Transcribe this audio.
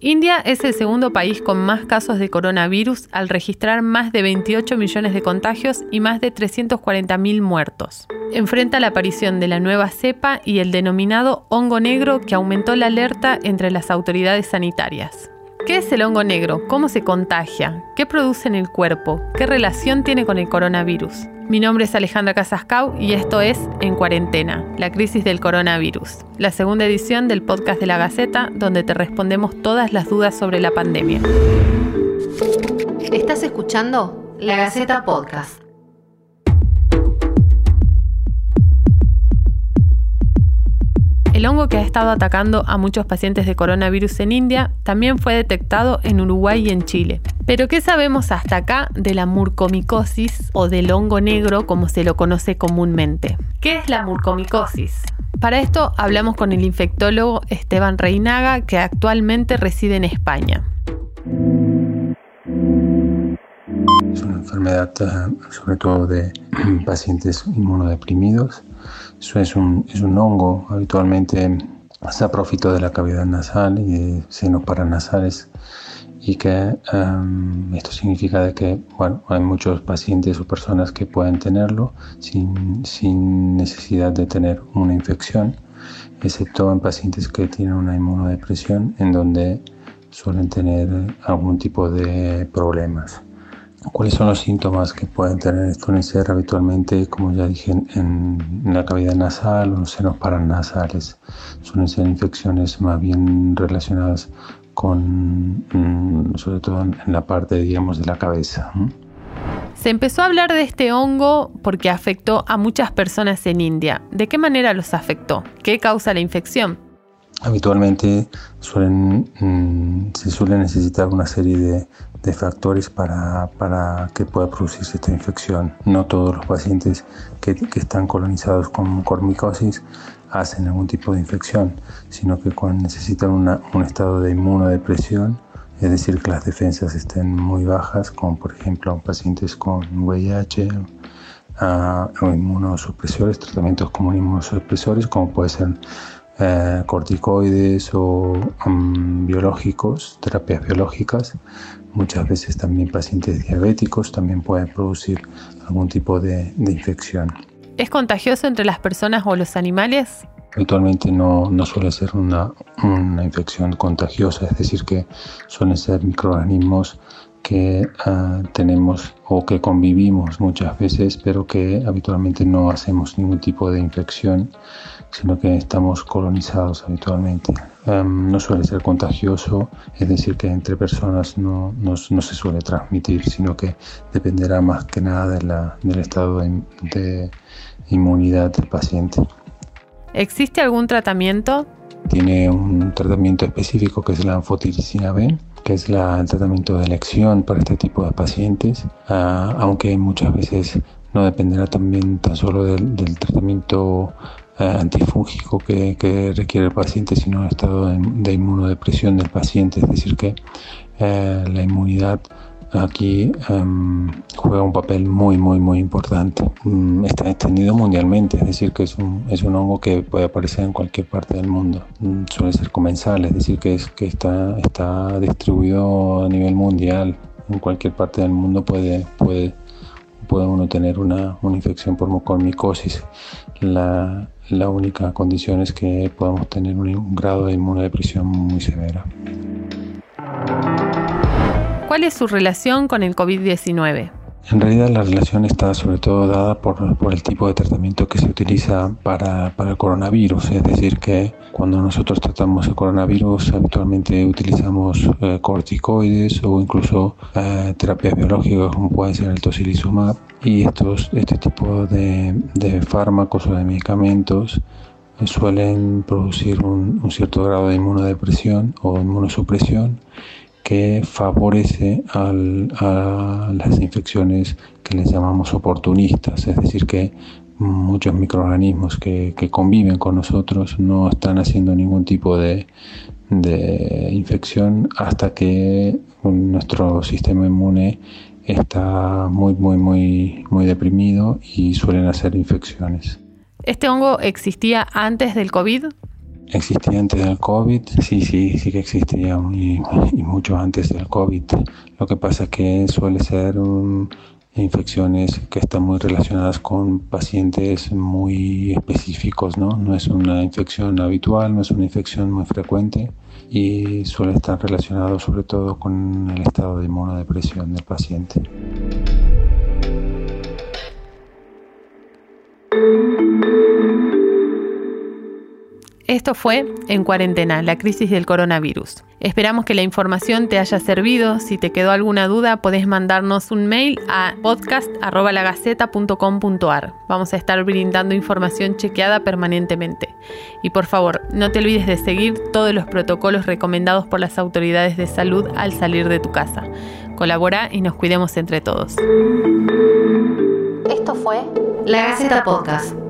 India es el segundo país con más casos de coronavirus al registrar más de 28 millones de contagios y más de 340.000 muertos. Enfrenta la aparición de la nueva cepa y el denominado hongo negro que aumentó la alerta entre las autoridades sanitarias. ¿Qué es el hongo negro? ¿Cómo se contagia? ¿Qué produce en el cuerpo? ¿Qué relación tiene con el coronavirus? Mi nombre es Alejandra Casascau y esto es En Cuarentena, la crisis del coronavirus, la segunda edición del podcast de la Gaceta donde te respondemos todas las dudas sobre la pandemia. Estás escuchando La Gaceta Podcast. El hongo que ha estado atacando a muchos pacientes de coronavirus en India también fue detectado en Uruguay y en Chile. Pero ¿qué sabemos hasta acá de la murcomicosis o del hongo negro como se lo conoce comúnmente? ¿Qué es la murcomicosis? Para esto hablamos con el infectólogo Esteban Reinaga, que actualmente reside en España. Enfermedad eh, sobre todo de pacientes inmunodeprimidos eso es un, es un hongo, habitualmente se profito de la cavidad nasal y de senos paranasales y que em, esto significa de que bueno, hay muchos pacientes o personas que pueden tenerlo sin, sin necesidad de tener una infección, excepto en pacientes que tienen una inmunodepresión en donde suelen tener algún tipo de problemas. ¿Cuáles son los síntomas que pueden tener? Ser habitualmente, como ya dije, en, la cavidad nasal o los senos paranasales. Suelen ser infecciones más bien relacionadas con, mm, sobre todo en, la parte, digamos, de la cabeza. Se empezó a hablar de este hongo porque afectó a muchas personas en India. ¿De qué manera los afectó? ¿Qué causa la infección? Habitualmente suelen, mm, se suele necesitar una serie de, de factores para, para, que pueda producirse esta infección. No todos los pacientes que, que están colonizados con cormicosis hacen algún tipo de infección, sino que cuando necesitan una, un estado de inmunodepresión, es decir, que las defensas estén muy bajas, como por ejemplo pacientes con VIH uh, o inmunosupresores, tratamientos como inmunosupresores, como puede ser eh, corticoides o mm, biológicos, terapias biológicas. Muchas veces también pacientes diabéticos también pueden producir algún tipo de, infección. ¿Es contagioso entre las personas o los animales? Habitualmente no, no suele ser una, una, infección contagiosa, es decir, que suelen ser microorganismos que ah, tenemos o que convivimos muchas veces, pero que habitualmente no hacemos ningún tipo de infección, sino que estamos colonizados habitualmente. Em, no suele ser contagioso, es decir, que entre personas no, no, no, se suele transmitir, sino que dependerá más que nada de la, del estado de, de inmunidad del paciente. ¿Existe algún tratamiento? Tiene un tratamiento específico que es la anfotericina B, que es el tratamiento de elección para este tipo de pacientes, ah, aunque muchas veces no dependerá también tan solo del, tratamiento ah, antifúngico que, requiere el paciente, sino el estado de, de, inmunodepresión del paciente, es decir, que eh, la inmunidad aquí um, juega un papel muy, muy, muy importante. Um, está extendido mundialmente, es decir, que es un, es un hongo que puede aparecer en cualquier parte del mundo. Um, suele ser comensal, es decir, que, es, que está, está distribuido a nivel mundial. En cualquier parte del mundo puede, puede, puede uno tener una, una infección por mucormicosis. La, la única condición es que podamos tener un, un grado de inmunodepresión muy severa. ¿Cuál es su relación con el COVID-19? En realidad la relación está sobre todo dada por, por el tipo de tratamiento que se utiliza para, para, el coronavirus, es decir, que cuando nosotros tratamos el coronavirus habitualmente utilizamos eh, corticoides o incluso eh, terapias biológicas como puede ser el tocilizumab. Y estos, este tipo de, de fármacos o de medicamentos eh, suelen producir un, un cierto grado de inmunodepresión o inmunosupresión que favorece a las infecciones que les llamamos oportunistas, es decir, que muchos microorganismos que, conviven con nosotros no están haciendo ningún tipo de, infección hasta que nuestro sistema inmune está muy, muy, muy, muy deprimido y suelen hacer infecciones. ¿Este hongo existía antes del COVID? Existía antes del COVID, sí, sí, sí que existía y, mucho antes del COVID. Lo que pasa es que suele ser infecciones que están muy relacionadas con pacientes muy específicos, ¿no? No es una infección habitual, no es una infección muy frecuente y suele estar relacionado sobre todo con el estado de inmunodepresión del paciente. Esto fue En Cuarentena, la crisis del coronavirus. Esperamos que la información te haya servido. Si te quedó alguna duda, podés mandarnos un mail a podcast.lagaceta.com.ar. Vamos a estar brindando información chequeada permanentemente. Y por favor, no te olvides de seguir todos los protocolos recomendados por las autoridades de salud al salir de tu casa. Colabora y nos cuidemos entre todos. Esto fue La Gaceta Podcast.